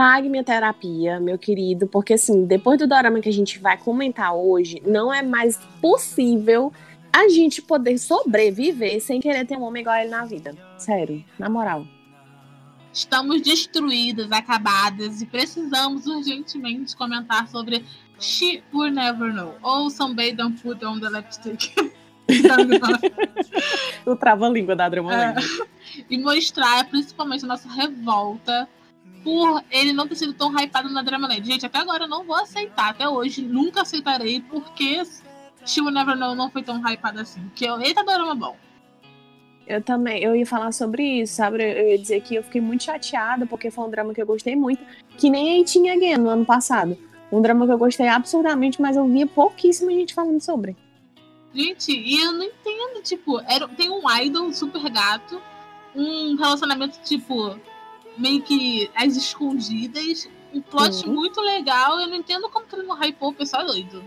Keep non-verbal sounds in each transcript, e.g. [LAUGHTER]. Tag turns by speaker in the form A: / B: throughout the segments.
A: pague minha terapia, meu querido, porque assim, depois do dorama que a gente vai comentar hoje, não é mais possível a gente poder sobreviver sem querer ter um homem igual a ele na vida. Sério, na moral.
B: Estamos destruídas, acabadas e precisamos urgentemente comentar sobre She Will Never Know ou Somebody Don't Put On The Lipstick. [LAUGHS]
A: o trava-língua da Drama
B: é, E mostrar principalmente a nossa revolta por ele não ter sido tão hypado na Dramaland. Gente, até agora eu não vou aceitar, até hoje nunca aceitarei porque She Will Never Know não foi tão hypado assim. Porque eita drama bom.
A: Eu também, eu ia falar sobre isso, sabe? Eu ia dizer que eu fiquei muito chateada porque foi um drama que eu gostei muito, que nem tinha Again no ano passado. Um drama que eu gostei absurdamente, mas eu via pouquíssima gente falando sobre.
B: Gente, e eu não entendo, tipo, era, tem um idol super gato, um relacionamento, tipo, meio que às escondidas, um plot uhum. muito legal, eu não entendo como que ele não hypou o pessoal doido.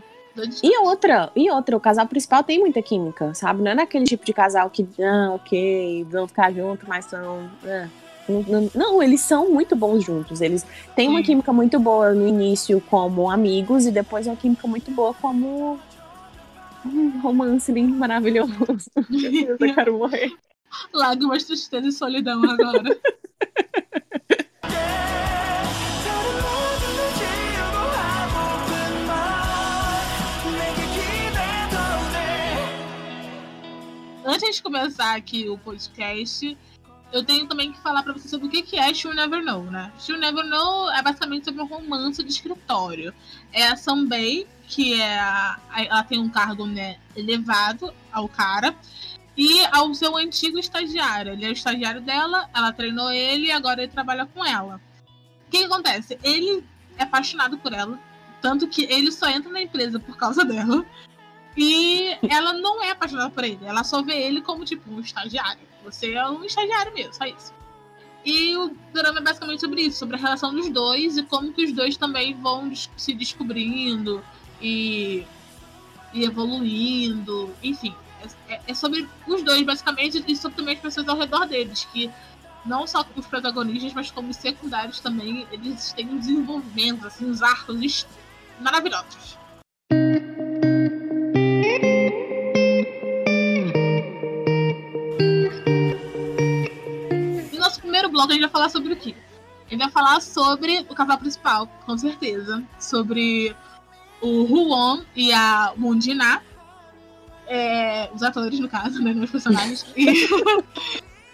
A: E outra, e outra, o casal principal tem muita química, sabe? Não é naquele tipo de casal que, ah, ok, vão ficar juntos, mas são. Ah. Não, não, eles são muito bons juntos. Eles têm uma química muito boa no início como amigos e depois uma química muito boa como um romance lindo, maravilhoso. [LAUGHS] Eu quero morrer.
B: Lágrimas, tristeza e solidão agora. [LAUGHS] antes de começar aqui o podcast, eu tenho também que falar para você sobre o que é She'll Never Know, né? She'll Never Know é basicamente sobre um romance de escritório. É a Sunbay, que é a, ela tem um cargo né, elevado ao cara, e ao seu antigo estagiário. Ele é o estagiário dela, ela treinou ele e agora ele trabalha com ela. O que, acontece? Ele é apaixonado por ela, tanto que ele só entra na empresa por causa dela. E ela não é apaixonada por ele, ela só vê ele como, tipo, um estagiário. Você é um estagiário mesmo, só isso. E o drama é basicamente sobre isso, sobre a relação dos dois e como que os dois também vão se descobrindo e, e evoluindo. Enfim, é, é, sobre os dois, basicamente, e sobre também as pessoas ao redor deles, que não só os protagonistas, mas como os secundários também, eles têm um desenvolvimento, assim, os arcos maravilhosos. bloco a gente vai falar sobre o quê? A gente vai falar sobre o casal principal, com certeza. Sobre o Huon e a Mundina. É, os atores, no caso, né? Os personagens. e,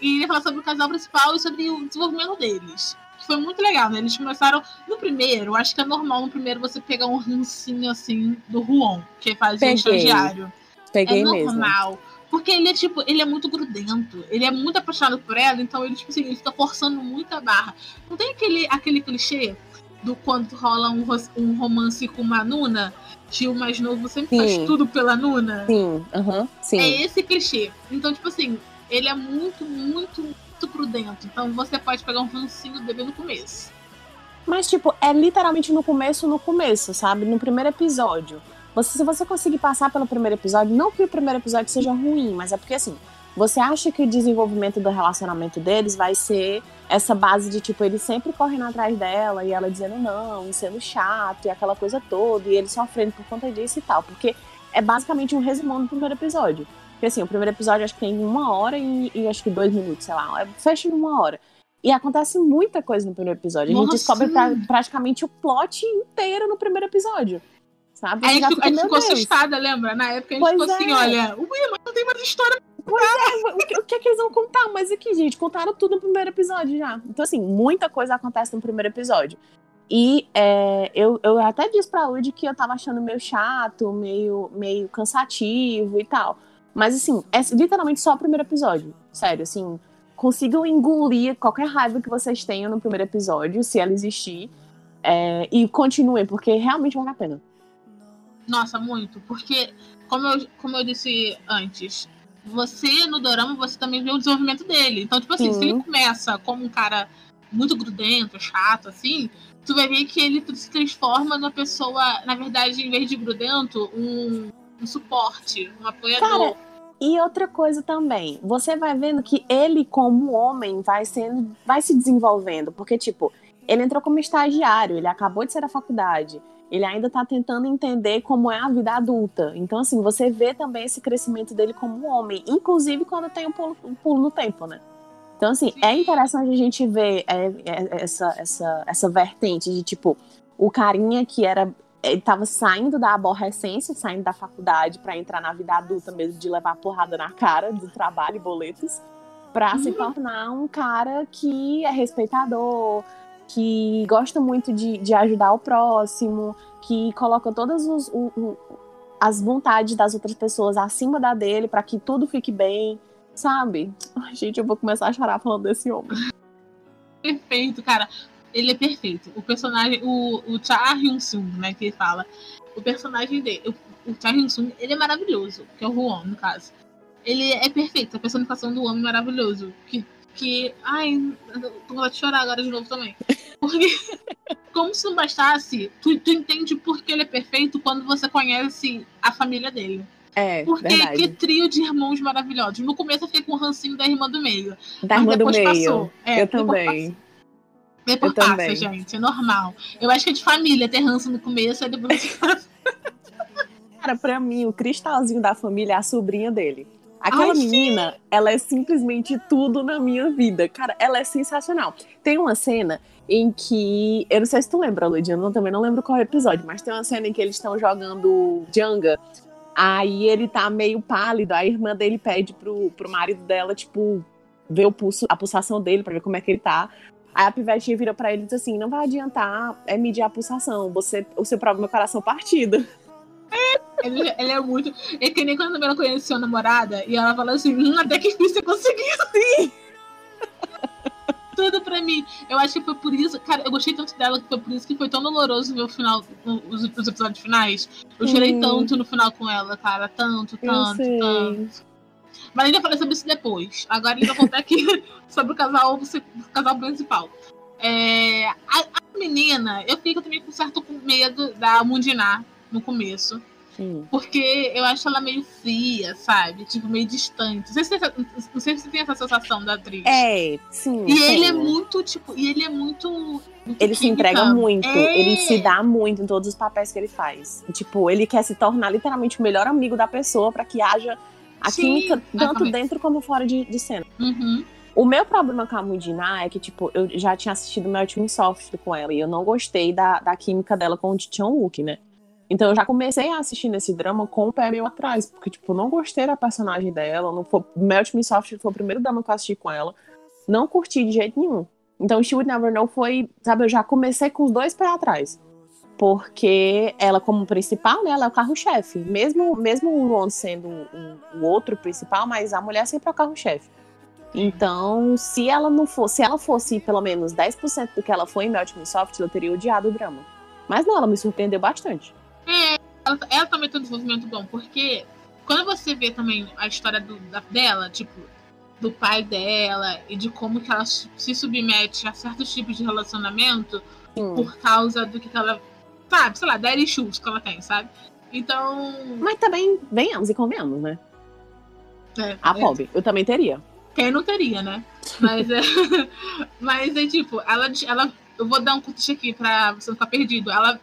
B: [LAUGHS] e vai falar sobre o casal principal e sobre o desenvolvimento deles. Que foi muito legal, né? Eles começaram no primeiro, acho que é normal no primeiro você pegar um rancinho assim do Huon, que faz o estagiário.
A: Peguei
B: é
A: normal.
B: Mesmo. Porque ele é, tipo, ele é muito grudento. Ele é muito apaixonado por ela, então ele, tipo assim, ele fica forçando muito a barra. Não tem aquele, aquele clichê do quando rola um, um romance com uma Nuna? Que o mais novo sempre sim. faz tudo pela Nuna?
A: Sim, aham, sim.
B: É esse clichê. Então, tipo assim, ele é muito, muito, muito prudento. Então você pode pegar um rancinho dele no começo.
A: Mas, tipo, é literalmente no começo, no começo, sabe? No primeiro episódio. Você, se você conseguir passar pelo primeiro episódio, não que o primeiro episódio seja ruim, mas é porque assim, você acha que o desenvolvimento do relacionamento deles vai ser essa base de tipo, ele sempre correndo atrás dela e ela dizendo não, e sendo chato e aquela coisa toda, e ele sofrendo por conta disso e tal. Porque é basicamente um resumão do primeiro episódio. Porque assim, o primeiro episódio acho que tem uma hora e, e acho que dois minutos, sei lá, é, fecha em uma hora. E acontece muita coisa no primeiro episódio. A gente descobre pra, praticamente o plot inteiro no primeiro episódio sabe?
B: A gente, a gente ficou assustada, lembra? Na época a gente pois ficou assim, é. assim, olha, ui, mas não tem mais história.
A: Pois é, o que, o que, é que eles vão contar? Mas aqui, gente, contaram tudo no primeiro episódio já. Então, assim, muita coisa acontece no primeiro episódio. E é, eu, eu até disse pra Lud que eu tava achando meio chato, meio, meio cansativo e tal. Mas, assim, é literalmente só o primeiro episódio. Sério, assim, consigam engolir qualquer raiva que vocês tenham no primeiro episódio, se ela existir. É, e continuem, porque realmente vale a pena.
B: Nossa, muito. Porque, como eu, como eu disse antes, você no dorama, você também vê o desenvolvimento dele. Então, tipo assim,
A: Sim.
B: se ele começa como um cara muito grudento, chato, assim, tu vai ver que ele se transforma numa pessoa, na verdade, em vez de grudento, um, um suporte, um apoiador.
A: Cara, E outra coisa também, você vai vendo que ele, como homem, vai sendo, vai se desenvolvendo, porque, tipo, ele entrou como estagiário, ele acabou de sair da faculdade, ele ainda tá tentando entender como é a vida adulta. Então, assim, você vê também esse crescimento dele como homem, inclusive quando tem um pulo, pulo no tempo, né? Então, assim, é interessante a gente ver é, é, essa, essa, essa vertente de, tipo, o carinha que era ele tava saindo da aborrecência, saindo da faculdade para entrar na vida adulta mesmo, de levar porrada na cara do trabalho e boletos, para se tornar um cara que é respeitador, que gosta muito de, de ajudar o próximo, que coloca todas os, o- o- as vontades das outras pessoas acima da dele para que tudo fique bem, sabe? Ai, gente, eu vou começar a chorar falando desse homem.
B: perfeito, cara. Ele é perfeito. O personagem, o, o Cha Hyun-sung, né, que ele fala. O personagem dele, o, o Cha Hyun-sung, ele é maravilhoso, que é o Huon, no caso. Ele é perfeito, a personificação do homem maravilhoso. Que, que ai, tô com de chorar agora de novo também. Porque, [LAUGHS] como se não bastasse, tu, tu entende por que ele é perfeito quando você conhece a família dele.
A: É,
B: Porque
A: verdade.
B: que trio de irmãos maravilhosos. No começo eu fiquei com o rancinho da irmã do meio.
A: Da irmã do meio.
B: passou. É,
A: eu também.
B: Depois
A: Eu
B: passa,
A: também.
B: gente. É normal. Eu acho que é de família ter ranço no começo, aí depois [LAUGHS]
A: Cara, pra mim, o cristalzinho da família é a sobrinha dele. Aquela
B: Ai, sim.
A: menina, ela é simplesmente tudo na minha vida. Cara, ela é sensacional. Tem uma cena em que. Eu não sei se tu lembra, Ludiano, eu também não lembro qual é o episódio, mas tem uma cena em que eles estão jogando Jenga. Aí ele tá meio pálido, a irmã dele pede pro, pro marido dela, tipo, ver o pulso, a pulsação dele pra ver como é que ele tá. Aí a pivetinha vira pra ele e diz assim: não vai adiantar é medir a pulsação, você, o seu problema é coração partido.
B: Ele, ele é muito. É que nem quando ela conheceu a namorada e ela falou assim: hum, até que você conseguiu. Sim! [LAUGHS] Tudo pra mim. Eu acho que foi por isso. Cara, eu gostei tanto dela que foi por isso que foi tão doloroso ver o final, os, os episódios finais. Eu chorei
A: Hum.
B: tanto no final com ela, cara. Tanto, tanto, tanto. Mas ainda falei sobre isso depois. Agora ainda vou contar aqui [LAUGHS] sobre o casal, o casal principal. É, a, a menina, eu fico também com certo medo da Mundiná no começo.
A: Sim.
B: Porque eu acho ela meio fria, sabe? Tipo, meio distante. Não sei se, você- não sei se você tem essa sensação da atriz.
A: É, sim.
B: E ele é muito, tipo, e ele é muito. muito
A: Ele se
B: química.
A: entrega muito,
B: É.
A: ele se dá muito em todos os papéis que ele faz. Tipo, ele quer se tornar literalmente o melhor amigo da pessoa pra que haja a
B: Sim,
A: química tanto
B: exatamente.
A: dentro como fora de, de cena.
B: Uhum.
A: O meu problema com a Mudina é que, tipo, eu já tinha assistido Melting Soft com ela e eu não gostei da, da química dela com o Chan Wook, né? Então eu já comecei a assistir nesse drama com o pé meio atrás, porque, tipo, não gostei da personagem dela. Não foi, Melt Me Soft foi o primeiro drama que eu assisti com ela. Não curti de jeito nenhum. Então, She Would Never Know foi, sabe, eu já comecei com os dois pés atrás. Porque ela, como principal, né, ela é o carro-chefe. Mesmo, mesmo o Ron sendo o, o outro principal, mas a mulher sempre é o carro-chefe. Então, se ela não fosse, se ela fosse pelo menos 10% do que ela foi em Melt Me Soft, eu teria odiado o drama. Mas não, ela me surpreendeu bastante.
B: Ela, ela também tem um desenvolvimento bom, porque quando você vê também a história do- da- dela, tipo, do pai dela e de como que ela se submete a certos tipos de relacionamento
A: Sim.
B: por causa do que que ela. Sabe, sei lá, da issues que ela tem, sabe? Então.
A: Mas também, venhamos e convenhamos, né?
B: É,
A: A
B: é,
A: pobre, eu também teria.
B: Quem não teria, né? Mas é. [LAUGHS] mas é tipo, ela, ela. Eu vou dar um contexto aqui pra você não ficar perdido. Ela.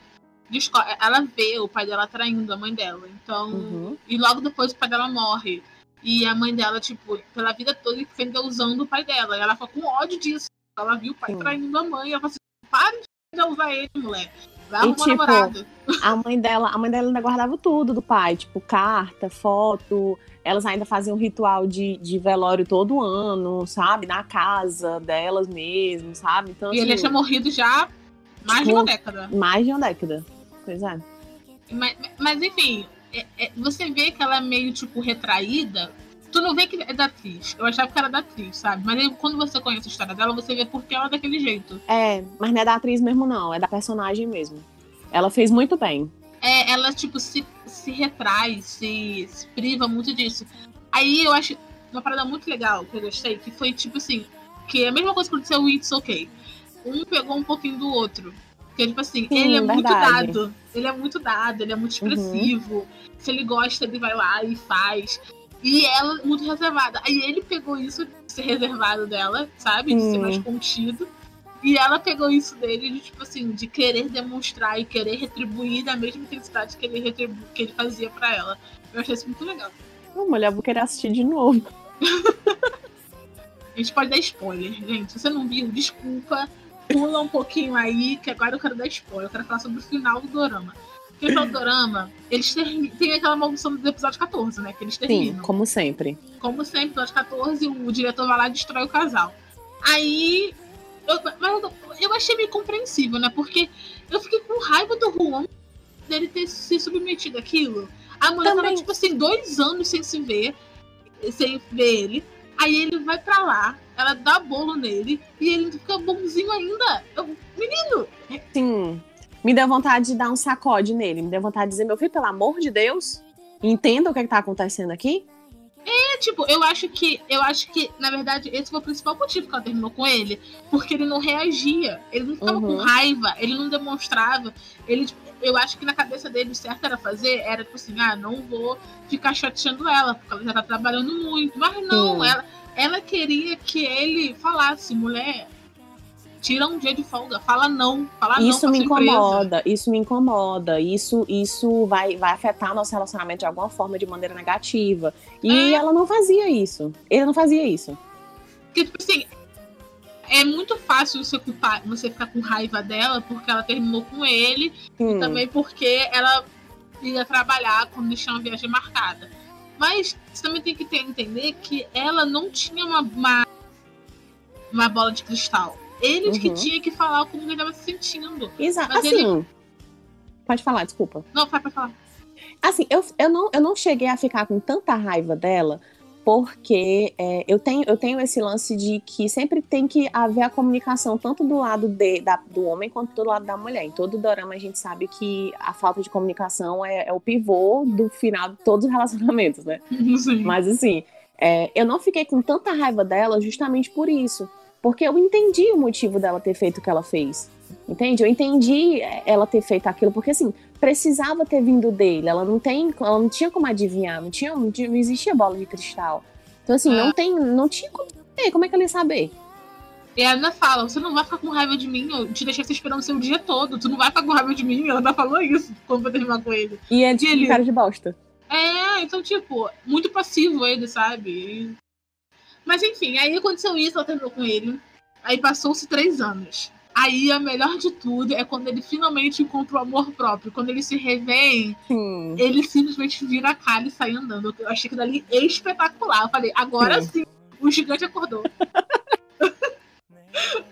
B: Desco- Ela vê o pai dela traindo a mãe dela. Então.
A: Uhum.
B: E logo depois o pai dela morre. E a mãe dela, tipo, pela vida toda, fica usando o pai dela. E ela fica com ódio disso. Ela viu o pai
A: Sim.
B: traindo a mãe. Ela fala assim: para de usar ele, mulher. Vai
A: E,
B: arrumar
A: tipo,
B: namorado.
A: A mãe dela, a mãe dela ainda guardava tudo do pai, tipo carta, foto. Elas ainda faziam um ritual de, de velório todo ano, sabe? Na casa delas mesmo, sabe? Então,
B: E ele
A: assim,
B: tinha morrido já mais de
A: tipo,
B: uma década.
A: mais de uma década. É.
B: Mas, mas, enfim, é- é- você vê que ela é meio, tipo, retraída. Tu não vê que é da atriz. Eu achava que era da atriz, sabe? Mas aí, quando você conhece a história dela, você vê por que ela é daquele jeito.
A: É, mas não é da atriz mesmo, não. É da personagem mesmo. Ela fez muito bem.
B: é, ela, tipo, se, se retrai, se, se priva muito disso. Aí eu acho uma parada muito legal que eu gostei, que foi tipo assim, que é a mesma coisa que aconteceu o It's Okay. Um pegou um pouquinho do outro. Porque, tipo assim,
A: Sim,
B: ele é muito
A: verdade.
B: dado. Ele é muito dado, ele é muito
A: Uhum.
B: expressivo. Se ele gosta, ele vai lá e faz. E ela muito reservada. Aí ele pegou isso de ser reservado dela, sabe? De ser mais contido. E ela pegou isso dele de, tipo assim, de querer demonstrar e querer retribuir da mesma intensidade que ele, retribu que ele fazia pra ela. Eu achei isso muito legal.
A: Ô, mulher, eu vou querer assistir de novo. [LAUGHS]
B: A gente pode dar spoiler, gente. Se você não viu, desculpa. Pula um pouquinho aí, que agora eu quero dar spoiler. Eu quero falar sobre o final do Dorama. Porque o final do Dorama, eles termi- tem aquela maldição do episódio 14, né? Que eles
A: Sim,
B: terminam.
A: como sempre.
B: Como sempre, episódio 14, o diretor vai lá e destrói o casal. Aí. Eu, mas eu, eu achei meio compreensível, né? Porque eu fiquei com raiva do Juan dele ter se submetido àquilo. A mulher tava,
A: Também.
B: tipo assim, dois anos sem se ver, sem ver ele. Aí ele vai pra lá, ela dá bolo nele e ele fica bonzinho ainda. Eu, menino!
A: Sim. Me deu vontade de dar um sacode nele. Me deu vontade de dizer, meu filho, pelo amor de Deus, entenda o que, é que tá acontecendo aqui.
B: É, tipo, eu acho que. Eu acho que, na verdade, esse foi o principal motivo que ela terminou com ele. Porque ele não reagia. Ele não ficava com
A: Uhum.
B: raiva, ele não demonstrava. Ele, tipo, eu acho que na cabeça dele o certo era fazer, era tipo assim, ah, não vou ficar chateando ela, porque ela já tá trabalhando muito. Mas não,
A: Sim.
B: ela, ela queria que ele falasse, mulher, tira um dia de folga, fala não, fala não
A: isso
B: pra
A: me incomoda, isso me incomoda. Isso, isso vai, vai afetar nosso relacionamento de alguma forma, de maneira negativa. E
B: É.
A: ela não fazia isso. Ele não fazia isso.
B: Porque, tipo assim, é muito fácil você, culpar, você ficar com raiva dela porque ela terminou com ele
A: Sim.
B: também porque ela ia trabalhar quando eles tinham a viagem marcada. Mas você também tem que ter, entender que ela não tinha uma, uma, uma bola de cristal. Ele que
A: Uhum.
B: tinha que falar como ele estava se sentindo.
A: Exato.
B: Mas
A: Assim. Pode falar, desculpa.
B: Não, vai pra falar.
A: Assim, eu, eu, não, eu não cheguei a ficar com tanta raiva dela, porque é, eu, tenho, eu tenho esse lance de que sempre tem que haver a comunicação, tanto do lado de, da- do homem quanto do lado da mulher. Em todo dorama a gente sabe que a falta de comunicação é, é o pivô do final de todos os relacionamentos, né? [LAUGHS]
B: Sim.
A: Mas assim, é, eu não fiquei com tanta raiva dela justamente por isso. Porque eu entendi o motivo dela ter feito o que ela fez. Entende? Eu entendi é, ela ter feito aquilo, porque assim, precisava ter vindo dele. Ela não tem. Ela não tinha como adivinhar, não, tinha, não tinha- não existia bola de cristal. Então, assim, não tem. Não tinha como. Como é que ela ia saber?
B: E ela ainda fala: você não vai ficar com raiva de mim, eu te deixei você esperando o seu dia todo. Tu não vai ficar com raiva de mim. Ela ainda falou isso quando foi terminar com ele.
A: E é tipo
B: Ele-
A: cara de bosta.
B: É, então, tipo, muito passivo ele, sabe? E- Mas enfim, aí aconteceu isso, ela terminou com ele. Aí passou-se três anos. Aí a melhor de tudo é quando ele finalmente encontra o amor próprio. Quando eles se revêem,
A: Sim.
B: ele simplesmente vira a cara e sai andando. Eu achei que dali espetacular. Eu falei, agora sim, o gigante acordou. [LAUGHS]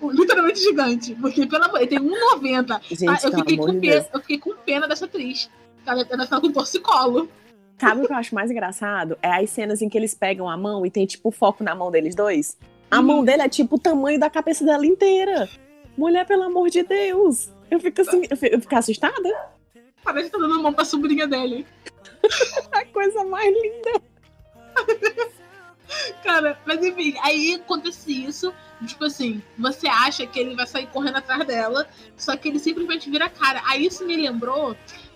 B: Literalmente gigante. Porque, pelo amor, ele tem 1,90.
A: Gente,
B: Ah, eu, fiquei com pena,
A: Deus.
B: eu fiquei com pena dessa atriz. Ela, ela fica com torcicolo.
A: Sabe o que eu acho mais engraçado? É as cenas em que eles pegam a mão e tem, tipo, foco na mão deles dois. A
B: Uhum.
A: mão dele é, tipo, o tamanho da cabeça dela inteira. Mulher, pelo amor de Deus. Eu fico assim, eu fico, eu fico assustada.
B: Parece que tá dando a mão pra sobrinha dele. [LAUGHS]
A: A coisa mais linda.
B: Cara, mas enfim, aí acontece isso. Tipo assim, você acha que ele vai sair correndo atrás dela, só que ele simplesmente vira a cara. Aí isso me lembrou.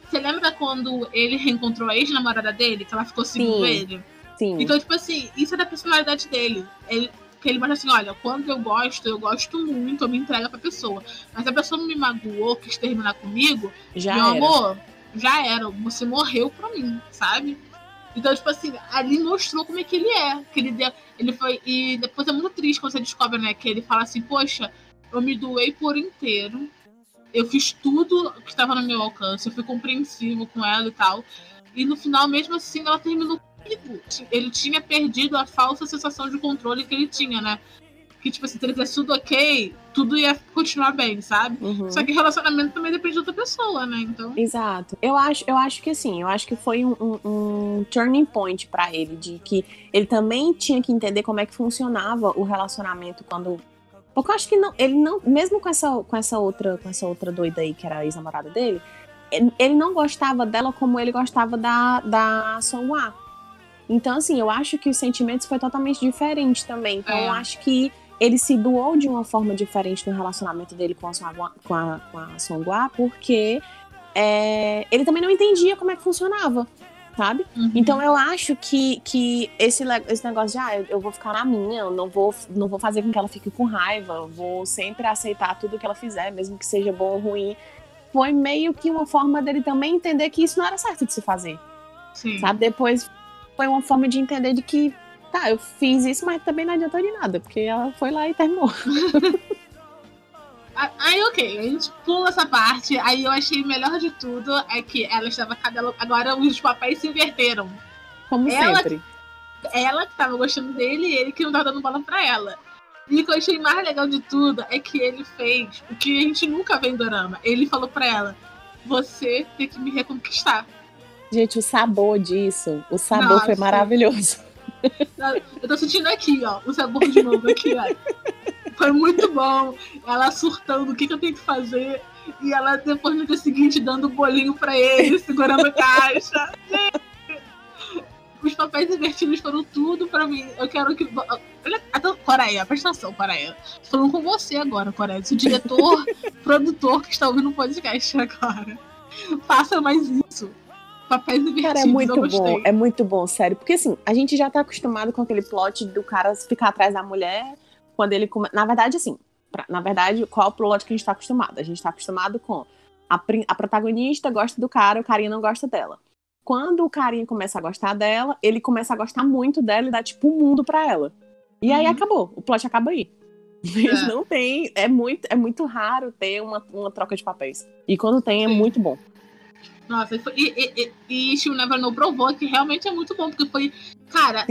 B: Você lembra quando ele reencontrou a ex-namorada dele, que ela ficou seguindo
A: Sim.
B: ele?
A: Sim.
B: Então, tipo assim, isso é da personalidade dele. Ele, que ele mostra assim, olha, quando eu gosto, eu gosto muito, eu me entrego pra pessoa. Mas a pessoa não me magoou, quis terminar comigo,
A: já
B: meu
A: era.
B: amor, já era. Você morreu pra mim, sabe? Então, tipo assim, ali mostrou como é que ele é. Que ele, deu, ele foi. E depois é muito triste quando você descobre, né? Que ele fala assim, poxa, eu me doei por inteiro. Eu fiz tudo que estava no meu alcance. Eu fui compreensivo com ela e tal. E no final, mesmo assim, ela terminou comigo. Ele tinha perdido a falsa sensação de controle que ele tinha, né? Que, tipo assim, se ele tivesse tudo ok, tudo ia continuar bem, sabe?
A: Uhum.
B: Só que relacionamento também depende de outra pessoa, né? Então.
A: Exato. Eu acho, eu acho que assim, eu acho que foi um, um- um turning point pra ele, de que ele também tinha que entender como é que funcionava o relacionamento quando. Porque eu acho que não, ele não, mesmo com essa, com essa outra, com essa outra doida aí que era a ex-namorada dele, ele não gostava dela como ele gostava da, da Songhua. Então, assim, eu acho que os sentimentos foi totalmente diferente também. Então,
B: É.
A: eu acho que ele se doou de uma forma diferente no relacionamento dele com a, Songhua- com a, com a Songhua, porque é, ele também não entendia como é que funcionava, sabe?
B: Uhum.
A: Então eu acho que, que esse, esse negócio de ah, eu, eu vou ficar na minha, eu não vou, não vou fazer com que ela fique com raiva, eu vou sempre aceitar tudo que ela fizer, mesmo que seja bom ou ruim, foi meio que uma forma dele também entender que isso não era certo de se fazer,
B: Sim.
A: sabe? Depois foi uma forma de entender de que, tá, eu fiz isso, mas também não adiantou de nada, porque ela foi lá e terminou.
B: A- [LAUGHS] Aí, ok, a gente pula essa parte. Aí eu achei melhor de tudo é que ela estava cada. Agora os papéis se inverteram.
A: Como
B: Ela-
A: sempre.
B: Ela que tava gostando dele e ele que não tava dando bola pra ela. E o que eu achei mais legal de tudo é que ele fez o que a gente nunca vê em Dorama. Ele falou pra ela: Você tem que me reconquistar.
A: Gente, o sabor disso, o sabor
B: Nossa.
A: foi maravilhoso.
B: Eu tô sentindo aqui, ó, o sabor de novo aqui, ó. Foi muito bom. Ela surtando o que, que eu tenho que fazer. E ela depois no dia seguinte dando o bolinho pra ele, segurando a caixa. Os papéis invertidos foram tudo pra mim. Eu quero que. Olha, até- Coreia, presta atenção, Coreia. Tô falando com você agora, Coreia. O diretor, [LAUGHS] produtor que está ouvindo o podcast agora. Faça mais isso. Papéis invertidos.
A: Cara, é muito bom, é muito bom, sério. Porque assim, a gente já tá acostumado com aquele plot do cara ficar atrás da mulher quando ele come... Na verdade, assim, pra- na verdade, qual é o plot que a gente tá acostumado? A gente tá acostumado com a, prin- a protagonista gosta do cara, o carinha não gosta dela. Quando o carinha começa a gostar dela, ele começa a gostar muito dela e dá tipo um mundo pra ela. E aí
B: Uhum.
A: acabou, o plot acaba aí. [LAUGHS] Mas
B: É.
A: não tem, é muito, é muito raro ter uma, uma troca de papéis. E quando tem, é
B: Sim.
A: muito bom.
B: Nossa, e, e, e, e, She Will Never Know provou que realmente é muito bom, porque foi. Cara,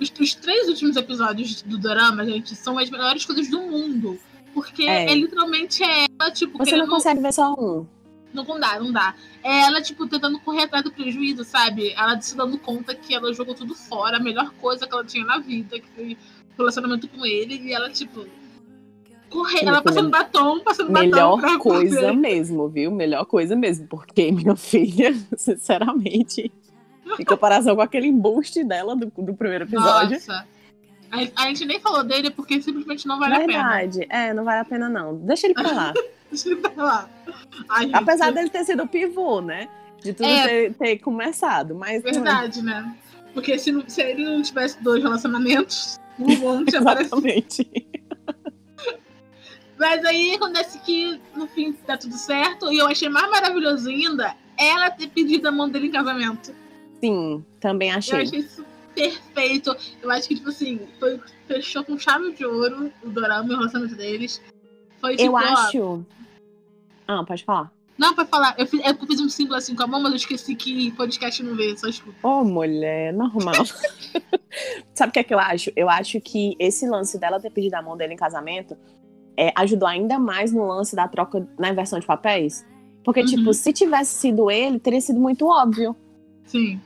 B: os, os três últimos episódios do Dorama, gente, são as melhores coisas do mundo. Porque
A: É.
B: é, literalmente é ela, tipo,
A: Você não consegue ver só um.
B: Não, não dá, não dá. É ela, tipo, tentando correr atrás do prejuízo, sabe? Ela se dando conta que ela jogou tudo fora, a melhor coisa que ela tinha na vida, que foi o relacionamento com ele, e ela, tipo. Correr,
A: Sim,
B: ela passando batom, passando batom.
A: Melhor coisa mesmo, viu? Melhor coisa mesmo. Porque, [LAUGHS] minha filha, [LAUGHS] sinceramente, em comparação com aquele embuste dela do, do primeiro episódio.
B: Nossa. A, a gente nem falou dele porque simplesmente não vale a pena.
A: Verdade. É, não vale a pena, não. Deixa ele pra lá. [LAUGHS]
B: Deixa ele pra lá. Ai, gente,
A: Apesar dele ter sido o pivô, né? De tudo
B: É.
A: ter, ter começado. Mas.
B: Verdade, né? Porque se, não- se ele não tivesse dois relacionamentos, o Won tinha aparecido.
A: Exatamente.
B: Mas aí acontece que no fim dá tudo certo. E eu achei mais maravilhoso ainda ela ter pedido a mão dele em casamento.
A: Sim, também
B: Eu
A: achei.
B: achei isso perfeito. Eu acho que, tipo assim, foi, fechou com chave de ouro o dorama e o relacionamento deles. Foi tipo,
A: Eu
B: ó,
A: acho. Ah, pode falar.
B: Não, pra falar, eu fiz, eu fiz um símbolo assim com a mão, mas eu esqueci que podcast não vê, só escuta.
A: Ô, mulher, normal. [LAUGHS] Sabe o que é que eu acho? Eu acho que esse lance dela ter pedido a mão dele em casamento é, ajudou ainda mais no lance da troca na inversão de papéis. Porque,
B: Uhum.
A: tipo, se tivesse sido ele, teria sido muito óbvio.
B: Sim.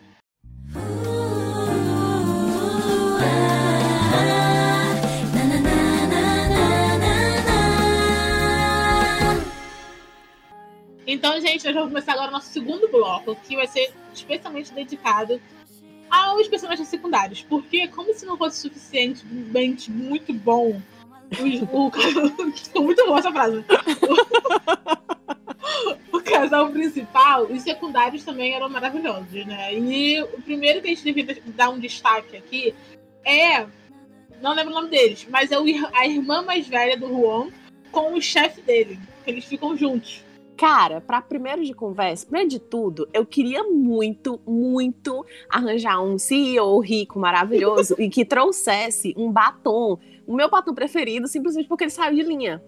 B: Então, gente, nós vamos começar agora o nosso segundo bloco, que vai ser especialmente dedicado aos personagens secundários. Porque, como se não fosse suficientemente muito bom, o, o, ficou muito boa essa frase. O, [LAUGHS] o casal principal, os secundários também eram maravilhosos, né? E o primeiro que a gente devia dar um destaque aqui é. Não lembro o nome deles, mas é o a irmã mais velha do Juan com o chefe dele. Eles ficam juntos.
A: Cara, pra primeiro de conversa, primeiro de tudo, eu queria muito, muito arranjar um CEO rico, maravilhoso [LAUGHS] e que trouxesse um batom, o meu batom preferido, simplesmente porque ele saiu de linha.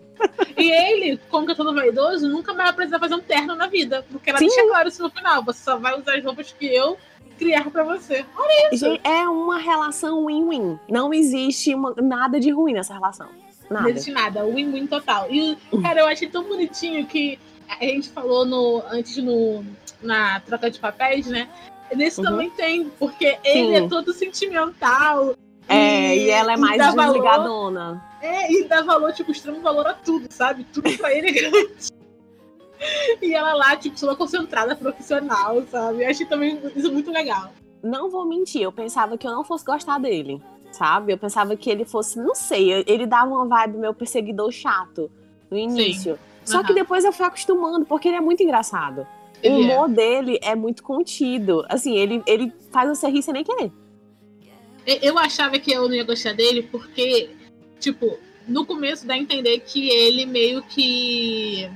B: E ele, como todo vaidoso, nunca mais vai precisar fazer um terno na vida. Porque ela
A: Sim.
B: deixa claro isso no final. Você só vai usar as roupas que eu criar pra você. Olha isso.
A: É uma relação win-win. Não existe uma- nada de ruim nessa relação.
B: Não
A: Nada.
B: existe nada, win-win total. E, cara, eu achei tão bonitinho que a gente falou no, antes no, na troca de papéis, né? Nesse
A: Uhum.
B: também tem, porque ele
A: Sim.
B: é todo sentimental.
A: É, e ela é mais
B: dá valor-
A: desligadona.
B: É, e dá valor, tipo, extremo valor a tudo, sabe? Tudo pra ele é grande. [LAUGHS] E ela lá, tipo, toda concentrada, profissional, sabe? Eu achei também isso muito legal.
A: Não vou mentir, eu pensava que eu não fosse gostar dele, sabe? Eu pensava que ele fosse, não sei, ele dava uma vibe meu perseguidor chato no início. Sim. Só uhum. que depois eu fui acostumando, porque ele é muito engraçado. Ele o humor é. dele é muito contido. Assim, ele, ele faz você rir sem nem querer.
B: Eu achava que eu não ia gostar dele porque, tipo, no começo dá a entender que ele meio que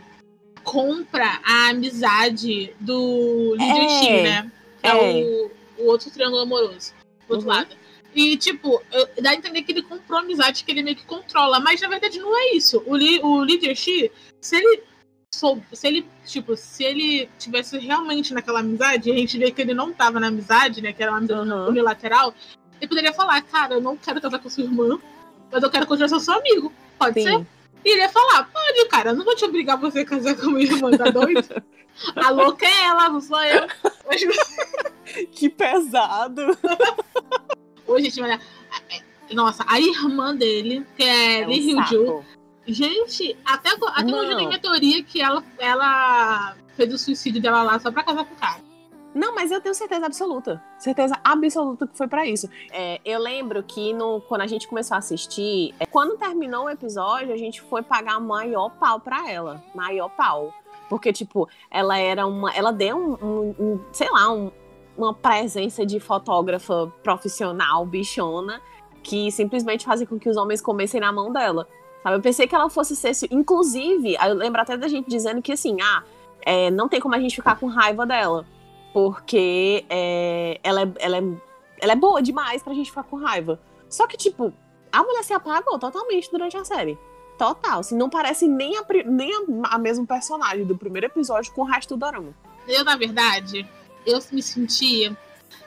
B: compra a amizade do líder é, X, né? É, é o, o, outro triângulo amoroso. Do outro uhum. lado. E, tipo, dá a entender que ele comprou a amizade que ele meio que controla. Mas na verdade não é isso. O, li, o líder X, se ele se ele, tipo, se ele tivesse realmente naquela amizade, a gente vê que ele não tava na amizade, né? Que era uma amizade uhum. unilateral, ele poderia falar, cara, eu não quero casar com sua irmã, mas eu quero continuar sendo seu amigo. Pode Sim. ser? E ele ia falar, pode, cara, eu não vou te obrigar a você casar com minha irmã, tá doido? [LAUGHS] a louca é ela, não sou eu. [LAUGHS]
A: que pesado. [LAUGHS]
B: Ô, gente, olha. Nossa, a irmã dele, que é, é Lee Hyun-joo. Gente, até, até hoje eu tenho minha teoria que ela, ela fez o suicídio dela lá só pra casar com o cara.
A: Não, mas eu tenho certeza absoluta. Certeza absoluta que foi para isso. É, eu lembro que no, quando a gente começou a assistir, é, quando terminou o episódio, a gente foi pagar maior pau pra ela. Maior pau. Porque, tipo, ela era uma. Ela deu um, um, um sei lá, um, uma presença de fotógrafa profissional, bichona, que simplesmente fazia com que os homens comessem na mão dela. Sabe? Eu pensei que ela fosse ser. Inclusive, eu lembro até da gente dizendo que assim, ah, é, não tem como a gente ficar com raiva dela porque é, ela, é, ela, é, ela é boa demais pra gente ficar com raiva. Só que, tipo, a mulher se apagou totalmente durante a série. Total. Assim, não parece nem a, nem a, a mesma personagem do primeiro episódio com o resto do dorama.
B: Eu, na verdade, eu me sentia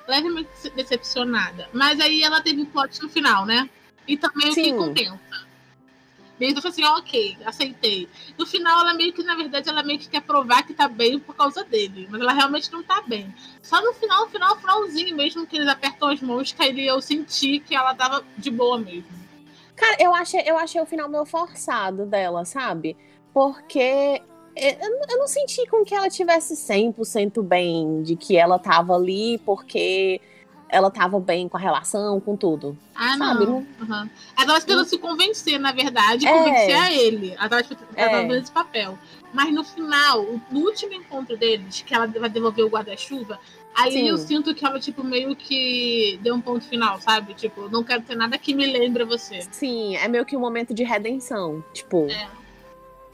B: levemente decepcionada. Mas aí ela teve um plot no final, né? E também eu fiquei contenta. Meio que eu falei assim, ok, aceitei. No final, ela meio que, na verdade, ela meio que quer provar que tá bem por causa dele. Mas ela realmente não tá bem. Só no final, final, finalzinho mesmo, que eles apertam as mãos, que aí eu senti que ela tava de boa mesmo.
A: Cara, eu achei, eu achei o final meio forçado dela, sabe? Porque eu não senti com que ela tivesse 100% bem, de que ela tava ali porque ela tava bem com a relação, com tudo.
B: Ah, sabe? não. Uhum. Ela tava esperando se convencer, na verdade, é. convencer a ele. Ela tava, ela tava é. esse papel. Mas no final, no último encontro deles, que ela vai devolver o guarda-chuva, aí Sim. eu sinto que ela, tipo, meio que deu um ponto final, sabe? Tipo, não quero ter nada que me lembre você.
A: Sim, é meio que um momento de redenção. Tipo. É.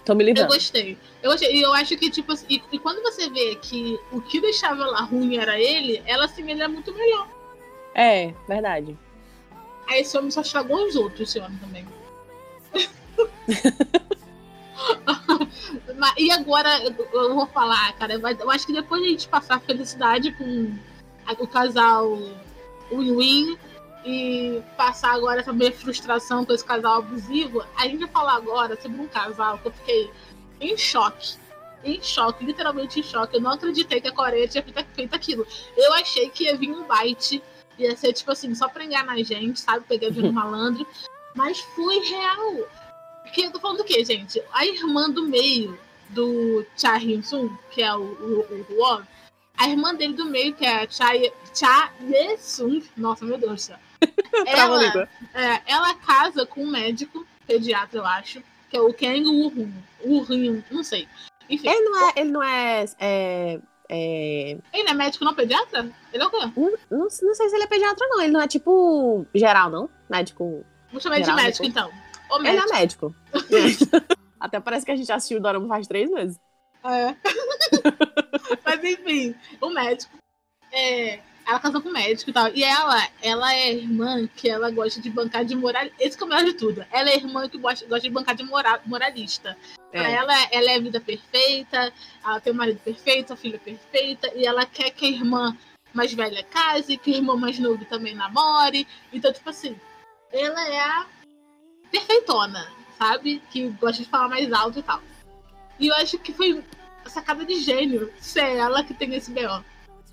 A: Tô me livrando.
B: Eu gostei. Eu gostei. E eu acho que, tipo, e, e, quando você vê que o que deixava ela ruim era ele, ela se me muito melhor.
A: É, verdade.
B: Aí esse homem só estragou os outros, esse homem também. [LAUGHS] e agora eu vou falar, cara, eu acho que depois de a gente passar a felicidade com o casal win-win e passar agora também a frustração com esse casal abusivo, a gente vai falar agora sobre um casal que eu fiquei em choque. Em choque, literalmente em choque. Eu não acreditei que a Coreia tinha feito aquilo. Eu achei que ia vir um bite Ia ser, tipo assim, só pra enganar a gente, sabe? Pegadinha [LAUGHS] no malandro. Mas foi real. Que eu tô falando do quê, gente? A irmã do meio do Cha Hyun-sung, que é o, o, o Won, a irmã dele do meio, que é a Cha, Cha Ye-sung, nossa, meu Deus do céu. [LAUGHS] ela, é, ela casa com um médico, pediatra, eu acho, que é o Kang Woo-hun. Woo-hun, não sei. Enfim.
A: Ele não é, ele não é, é
B: é... Ele não é médico, não pediatra? Ele é o quê?
A: Não, não, não, sei se ele é pediatra, não. Ele não é tipo geral, não? Médico.
B: Vou chamar ele de médico, então.
A: médico. Ele é médico. [LAUGHS] Até parece que a gente assistiu o Dorama faz três meses.
B: É. [LAUGHS] Mas enfim, o médico. É, ela casou com o médico e tal. E ela, ela é irmã que ela gosta de bancar de moral. Esse que é o melhor de tudo. Ela é irmã que gosta, gosta de bancar de moral, moralista. É. Pra ela, ela é a vida perfeita, ela tem o marido perfeito, a filha perfeita, e ela quer que a irmã mais velha case, que a irmã mais nova também namore. Então, tipo assim, ela é a perfeitona, sabe? Que gosta de falar mais alto e tal. E eu acho que foi sacada de gênio ser ela que tem esse B.O.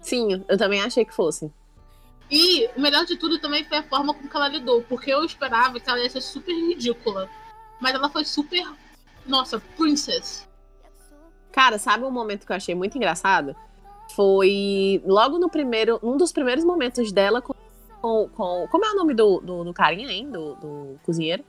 A: Sim, eu também achei que fosse.
B: E o melhor de tudo também foi a forma como ela lidou, porque eu esperava que ela ia ser super ridícula. Mas ela foi super. Nossa, princess.
A: Cara, sabe um momento que eu achei muito engraçado? Foi logo no primeiro, um dos primeiros momentos dela com. com, com como é o nome do, do, do carinha, hein? Do, do cozinheiro?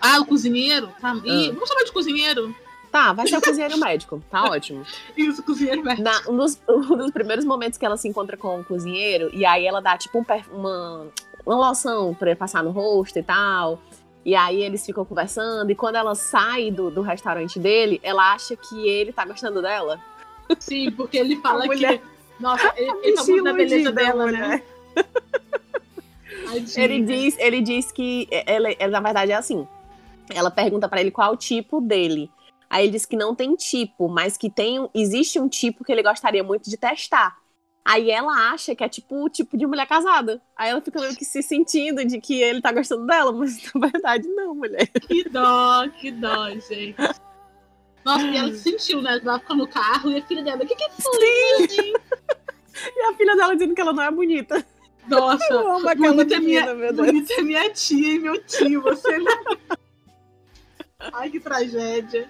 B: Ah, o cozinheiro? Tá. Ih, vamos chamar de cozinheiro?
A: Tá, vai ser o cozinheiro médico. Tá [LAUGHS] ótimo.
B: Isso, cozinheiro velho.
A: Na, um, dos, [LAUGHS] um dos primeiros momentos que ela se encontra com o cozinheiro, e aí ela dá tipo um uma, uma loção pra ele passar no rosto e tal. E aí eles ficam conversando, e quando ela sai do, do restaurante dele, ela acha que ele tá gostando dela.
B: Sim, porque ele [LAUGHS] fala
A: mulher-
B: que. Nossa, ele, ele tá muito da beleza dela, né?
A: Ele diz, ele diz que ela, ela, na verdade é assim. Ela pergunta pra ele qual é o tipo dele. Aí ele diz que não tem tipo, mas que tem existe um tipo que ele gostaria muito de testar. Aí ela acha que é tipo o tipo de mulher casada. Aí ela fica meio que se sentindo de que ele tá gostando dela, mas [LAUGHS] na verdade não, mulher.
B: Que dó, que dó, gente. Nossa, e ela sentiu, né? Ela ficou no carro e a filha dela, o que que foi? Sim.
A: E a filha dela dizendo que ela não é bonita.
B: Nossa,
A: Eu amo aquela
B: bonita é
A: menina,
B: minha,
A: meu Deus.
B: bonita é minha tia e meu tio, você não. Ai, que tragédia.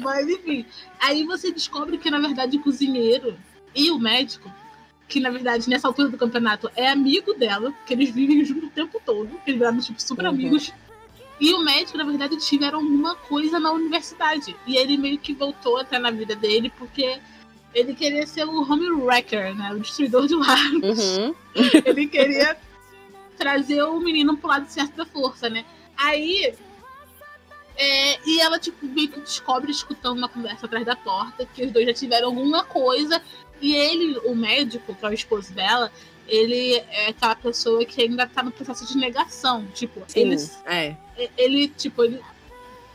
B: Mas, enfim, aí você descobre que, na verdade, o cozinheiro e o médico, que, na verdade, nessa altura do campeonato, é amigo dela, que eles vivem junto o tempo todo, eles viraram, tipo, super
A: Uhum.
B: amigos. E o médico, na verdade, tiveram alguma coisa na universidade. E ele meio que voltou até na vida dele, porque ele queria ser o home wrecker, né? O destruidor de lar.
A: Uhum.
B: Ele queria trazer o menino pro lado certo da força, né? Aí. É, e ela, tipo, meio que descobre, escutando uma conversa atrás da porta, que os dois já tiveram alguma coisa. E ele, o médico, que é o esposo dela, ele é aquela pessoa que ainda tá no processo de negação. Tipo,
A: Sim,
B: ele,
A: é.
B: ele, tipo, ele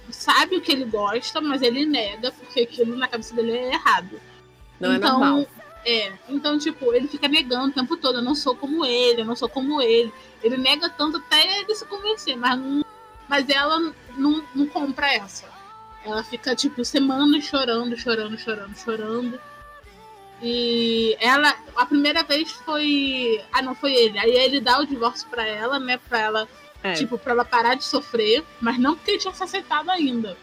B: sabe o que ele gosta, mas ele nega, porque aquilo na cabeça dele é errado.
A: Não é normal.
B: É, então, tipo, ele fica negando o tempo todo, eu não sou como ele, eu não sou como ele. Ele nega tanto até ele se convencer, mas, não, mas ela não, não compra essa. Ela fica, tipo, semanas chorando, chorando, chorando, chorando. E ela, a primeira vez foi. Ah, não, foi ele. Aí ele dá o divórcio pra ela, né? Pra ela,
A: É.
B: tipo, pra ela parar de sofrer, mas não porque ele tinha se aceitado ainda.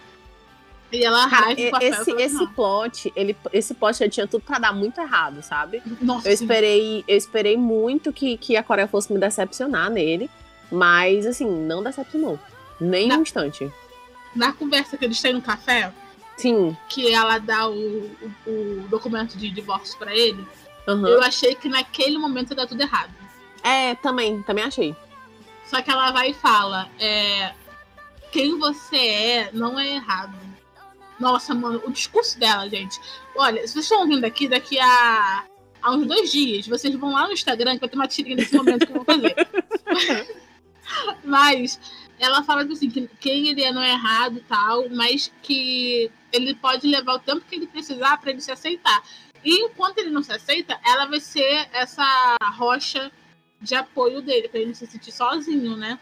B: E ela o
A: e-
B: papel.
A: esse,
B: fala,
A: esse
B: "Não."
A: plot, ele, esse plot já tinha tudo pra dar muito errado, sabe?
B: Nossa,
A: Eu esperei, eu esperei muito que, que a Coreia fosse me decepcionar nele, mas assim, não decepcionou. Nem
B: Não.
A: um instante.
B: na conversa que eles têm no café,
A: Sim.
B: que ela dá o, o, o documento de divórcio pra ele,
A: aham.
B: eu achei que naquele momento ia dar tudo errado.
A: É, também, também achei.
B: Só que ela vai e fala: é, quem você é não é errado. Nossa, mano, o discurso dela, gente. Olha, se vocês estão ouvindo aqui, daqui a, a uns dois dias, vocês vão lá no Instagram, que vai ter uma tirinha desse momento que eu vou fazer. [LAUGHS] mas ela fala assim, que quem ele é não é errado e tal, mas que ele pode levar o tempo que ele precisar pra ele se aceitar. E enquanto ele não se aceita, ela vai ser essa rocha de apoio dele, pra ele não se sentir sozinho, né?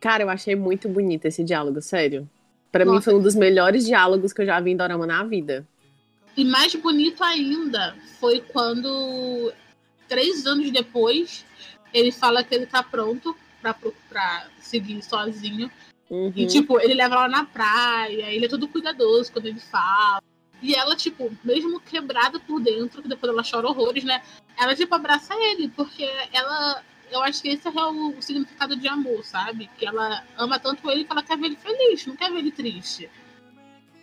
A: Cara, eu achei muito bonito esse diálogo, sério. Pra mim foi um dos melhores diálogos que eu já vi em Dorama na vida.
B: E mais bonito ainda foi quando, três anos depois, ele fala que ele tá pronto pra, pra seguir sozinho.
A: Uhum.
B: E, tipo, ele leva ela na praia, ele é todo cuidadoso quando ele fala. E ela, tipo, mesmo quebrada por dentro, que depois ela chora horrores, né? Ela, tipo, abraça ele, porque ela. Eu acho que esse é o, o significado de amor, sabe? Que ela ama tanto ele que ela quer ver ele feliz, não quer ver ele triste.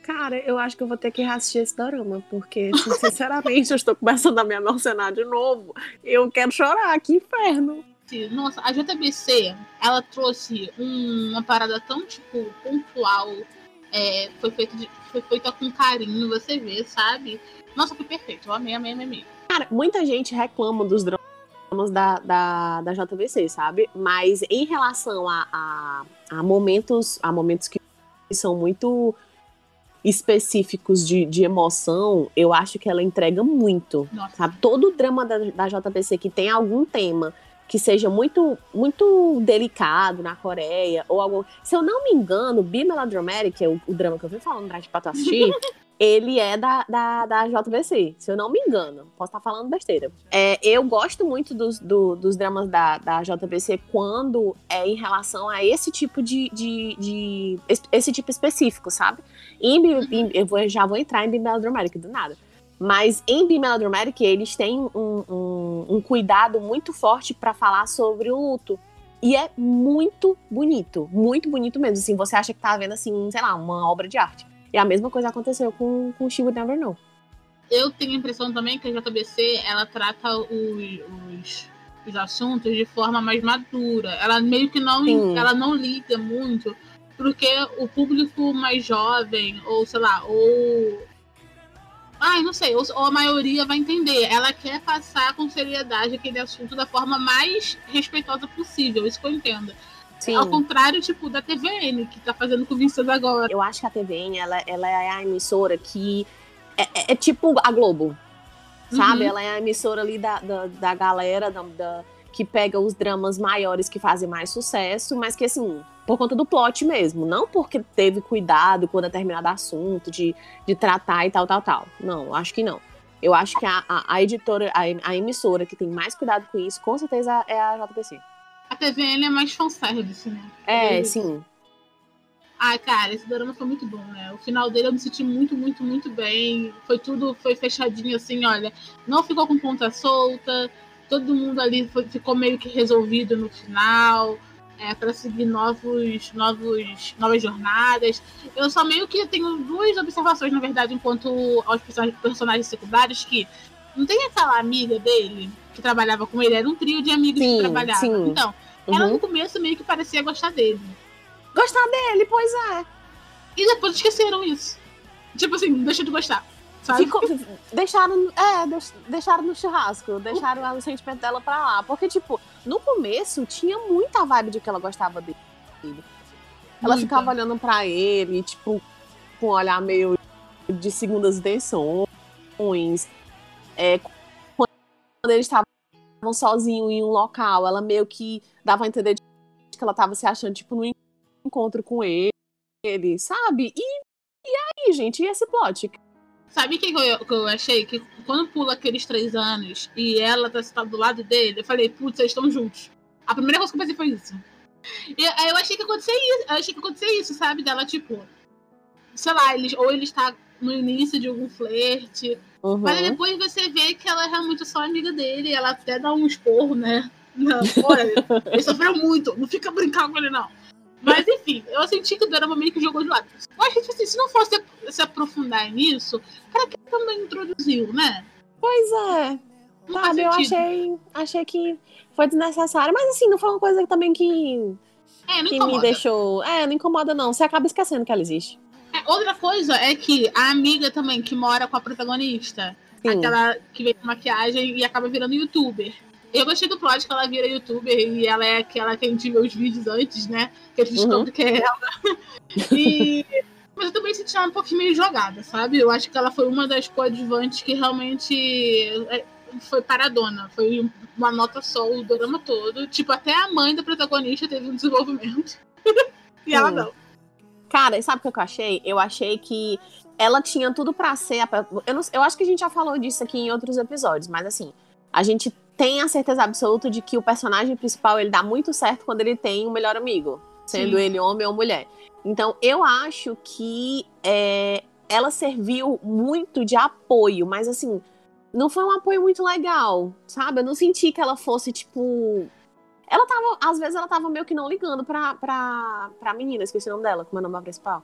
A: Cara, eu acho que eu vou ter que reassistir esse dorama, porque, sinceramente, [LAUGHS] eu estou começando a me emocionar de novo. Eu quero chorar, que inferno.
B: Nossa, a JBC, ela trouxe um- uma parada tão, tipo, pontual. é, foi, feito de- foi feita com carinho, você vê, sabe? Nossa, foi perfeito. Eu amei, amei, amei, amei.
A: Cara, muita gente reclama dos dramas da, da, da JVC, sabe? Mas em relação a, a, a momentos, a momentos que são muito específicos de, de emoção, eu acho que ela entrega muito.
B: Nossa.
A: Sabe? Todo drama da, da JBC que tem algum tema que seja muito muito delicado na Coreia, ou algum. Se eu não me engano, Be Melodramatic, que é o, o drama que eu fui falando pra, pra tu assistir, [LAUGHS] ele é da, da, da JVC, se eu não me engano. Posso estar falando besteira. É, eu gosto muito dos, do- dos dramas da, da JVC quando é em relação a esse tipo de. de, de- esse, tipo específico, sabe? Em, em- eu vou- já vou entrar em Be Melodramatic do nada. Mas em Be Melodramatic, eles têm um, um, um cuidado muito forte para falar sobre o luto. E é muito bonito, muito bonito mesmo. Assim, você acha que tá vendo, assim, sei lá, uma obra de arte. E a mesma coisa aconteceu com, com She Would Never Know.
B: Eu tenho a impressão também que a JBC, ela trata os, os, os assuntos de forma mais madura. Ela meio que não,
A: Sim.
B: ela não liga muito porque o público mais jovem, ou sei lá, ou Ai, não sei, ou, ou a maioria vai entender. Ela quer passar com seriedade aquele assunto da forma mais respeitosa possível, isso que eu entendo.
A: Sim.
B: Ao contrário, tipo, da TVN, que tá fazendo com Vinicius agora.
A: Eu acho que a TVN, ela, ela é a emissora que. É, é- é tipo a Globo. Sabe?
B: Uhum.
A: Ela é a emissora ali da, da, da galera da, da- que pega os dramas maiores que fazem mais sucesso, mas que, assim, por conta do plot mesmo. Não porque teve cuidado com determinado assunto, de, de tratar e tal, tal, tal. Não, acho que não. Eu acho que a, a, a editora, a, a emissora que tem mais cuidado com isso, com certeza é a JPC.
B: A TVN é mais fanservice, né?
A: É,
B: Isso.
A: sim.
B: Ai, cara, esse drama foi muito bom, né? O final dele eu me senti muito, muito, muito bem. Foi tudo, foi fechadinho assim, olha. Não ficou com ponta solta. Todo mundo ali foi- ficou meio que resolvido no final. É, para seguir novos, novos, novas jornadas. Eu só meio que tenho duas observações, na verdade, enquanto aos personagens- secundários, que não tem aquela amiga dele que trabalhava com ele, era um trio de amigos
A: Sim,
B: que trabalhavam.
A: sim.
B: Então, ela
A: Uhum.
B: no começo meio que parecia gostar dele.
A: Gostar dele, pois é.
B: E depois esqueceram isso. Tipo assim, deixa de gostar.
A: Ficou- deixaram, é, deix- deixaram no churrasco, deixaram o sentimento dela pra lá. Porque, tipo, no começo tinha muita vibe de que ela gostava dele. Ela ficava olhando pra ele, tipo, com um olhar meio de segundas intenções. É, quando eles estavam sozinhos em um local, ela meio que dava a entender de que ela tava se achando, tipo, no encontro com ele, sabe? E, e aí, gente, e esse plot?
B: Sabe o que, que eu, achei? Que quando pula aqueles três anos e ela tá sentada do lado dele, eu falei, putz, eles estão juntos. A primeira coisa que eu pensei foi isso. E aí eu achei que acontecia isso, eu achei que acontecia isso, sabe? Dela, tipo, sei lá, eles, ou ele está no início de algum flerte.
A: Uhum.
B: Mas depois você vê que ela é realmente só amiga dele, ela até dá um esporro, né? Não, olha, ele sofreu muito, não fica brincando com ele, não. Mas enfim, eu senti que o drama meio que jogou de lado. Que tipo assim, se não fosse se aprofundar nisso, para que também introduziu, né?
A: Pois é.
B: Não
A: Sabe, eu achei, achei que foi desnecessário. Mas assim, não foi uma coisa também que,
B: É, não
A: que me
B: incomoda.
A: deixou. É, não incomoda, não. Você acaba esquecendo que ela existe.
B: É, outra coisa é que a amiga também que mora com a protagonista,
A: Sim.
B: aquela que vem com maquiagem e acaba virando youtuber. Eu gostei do plot que ela vira youtuber e ela é aquela que a gente vê os vídeos antes, né? Que a gente
A: Uhum.
B: descobre que é ela. [LAUGHS] E... Mas eu também senti ela um pouquinho meio jogada, sabe? Eu acho que ela foi uma das coadjuvantes que realmente é, foi paradona. Foi uma nota só o drama todo. Tipo, até a mãe da protagonista teve um desenvolvimento. [LAUGHS] e ela não.
A: Cara, sabe o que eu achei? Eu achei que ela tinha tudo pra ser. Eu, não- eu acho que a gente já falou disso aqui em outros episódios, mas assim, a gente tem a certeza absoluta de que o personagem principal ele dá muito certo quando ele tem um melhor amigo, sendo
B: Sim.
A: ele homem ou mulher. Então, eu acho que é, ela serviu muito de apoio, mas assim, não foi um apoio muito legal, sabe? Eu não senti que ela fosse, tipo. Ela tava, às vezes ela tava meio que não ligando pra, pra, pra menina, esqueci o nome dela, como é o nome principal.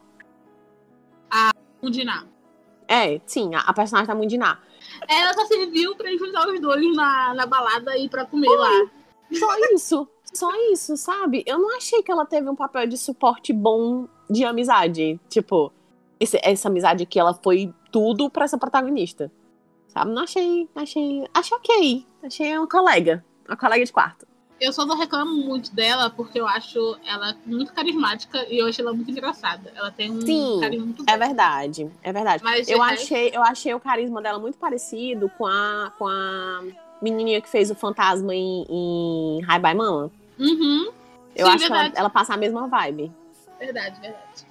B: Mundiná.
A: É, sim, a, a personagem da Mundiná.
B: Ela só serviu pra juntar os dois na, na balada e pra comer lá.
A: Só isso, só isso, sabe? Eu não achei que ela teve um papel de suporte bom de amizade. Tipo, esse- essa amizade que ela foi tudo pra essa protagonista. Sabe? Não achei, achei, achei ok. Achei uma colega, uma colega de quarto.
B: Eu só não reclamo muito dela porque eu acho ela muito carismática e eu acho ela muito engraçada. Ela tem um
A: Sim,
B: carinho muito bom.
A: É verdade, é verdade.
B: Mas
A: Eu
B: resto-
A: achei, eu achei o carisma dela muito parecido com a, com a menininha que fez o fantasma em, em High by Mama.
B: Uhum,
A: Eu
B: Sim,
A: acho que ela,
B: verdade.
A: ela passa a mesma vibe.
B: verdade, verdade.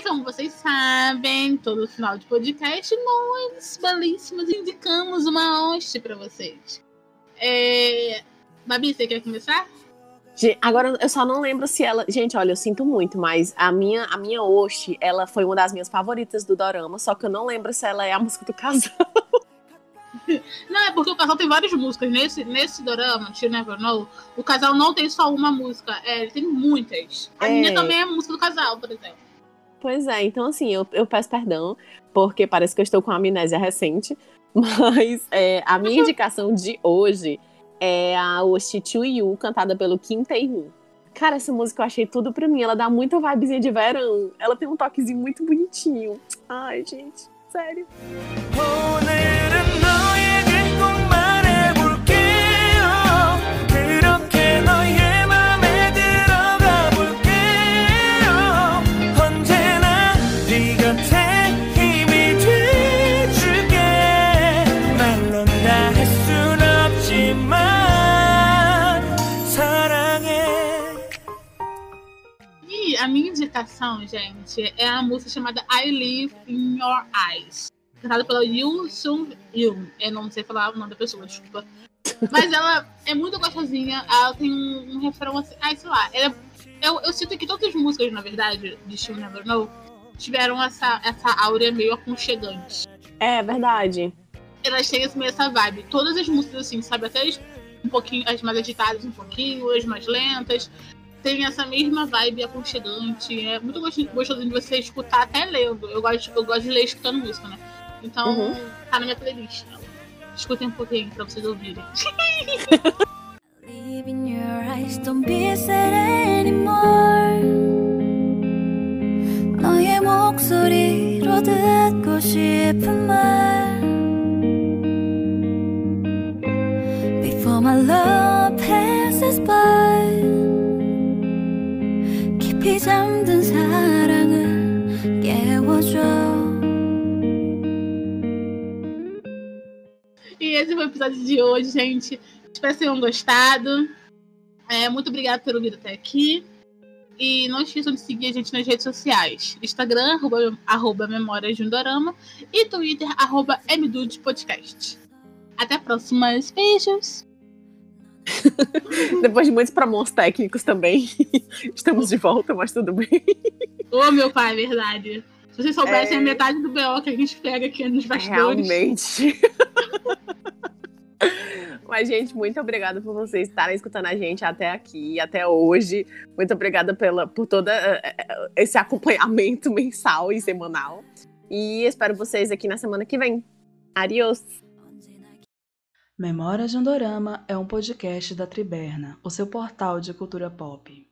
B: E como vocês sabem, todo final de podcast, nós, belíssimas, indicamos uma hoste pra vocês. É... Babi, você quer começar?
A: Agora eu só não lembro se ela. Gente, olha, eu sinto muito, mas a minha, a minha Oshi, ela foi uma das minhas favoritas do Dorama, só que eu não lembro se ela é a música do casal. [LAUGHS]
B: Não, é porque o casal tem várias músicas. Nesse, nesse dorama, You Never Know, o casal não tem só uma música, é, ele tem muitas. A é... minha também é a música do casal, por exemplo.
A: Pois é, então assim, eu, eu peço perdão, porque parece que eu estou com amnésia recente, [LAUGHS] mas é, a minha indicação de hoje é a Oshi To You, cantada pelo Kim Tae-hoon. Cara, essa música eu achei tudo pra mim. Ela dá muita vibezinha de verão. Ela tem um toquezinho muito bonitinho. Ai, gente, sério.
B: Indicação, gente, é a música chamada I Live in Your Eyes. Cantada pela Yoo Sung Yoon. Eu não sei falar o nome da pessoa, desculpa. Mas ela é muito gostosinha. Ela tem um, um refrão assim. Ai, sei lá. Ela, eu, eu sinto que todas as músicas, na verdade, de She Never Know, tiveram essa, essa áurea meio aconchegante.
A: É verdade.
B: Elas têm assim, essa vibe. Todas as músicas, assim, sabe? Até as, um pouquinho, as mais agitadas um pouquinho, as mais lentas tem essa mesma vibe aconchegante. É muito gostoso de você escutar até lendo. Eu gosto, eu gosto de ler escutando música, né? Então, uhum. tá na minha playlist. Né? Escutem um pouquinho pra vocês ouvirem. Before my love passes by 잠든 사랑을 깨워줘. E esse foi o episódio de hoje, gente. Espero que tenham gostado. É, muito obrigada por ouvir até aqui. E não esqueçam de seguir a gente nas redes sociais. Instagram, arroba, arroba Memórias de Undorama. E Twitter, arroba Podcast. Até a próxima. Beijos! [LAUGHS]
A: Depois de muitos problemas técnicos também. [LAUGHS] Estamos de volta, mas tudo bem.
B: Ô, oh, meu pai, é verdade. Se vocês soubessem é... a metade do BO que a gente pega aqui nos bastidores.
A: Realmente. [LAUGHS] Mas, gente, muito obrigada por vocês estarem escutando a gente até aqui, até hoje. Muito obrigada pela, por todo eh, eh, esse acompanhamento mensal e semanal. E espero vocês aqui na semana que vem. Adiós!
C: Memórias de Andorama é um podcast da Triberna, o seu portal de cultura pop.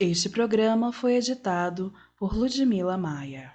C: Este programa foi editado por Ludmila Maia.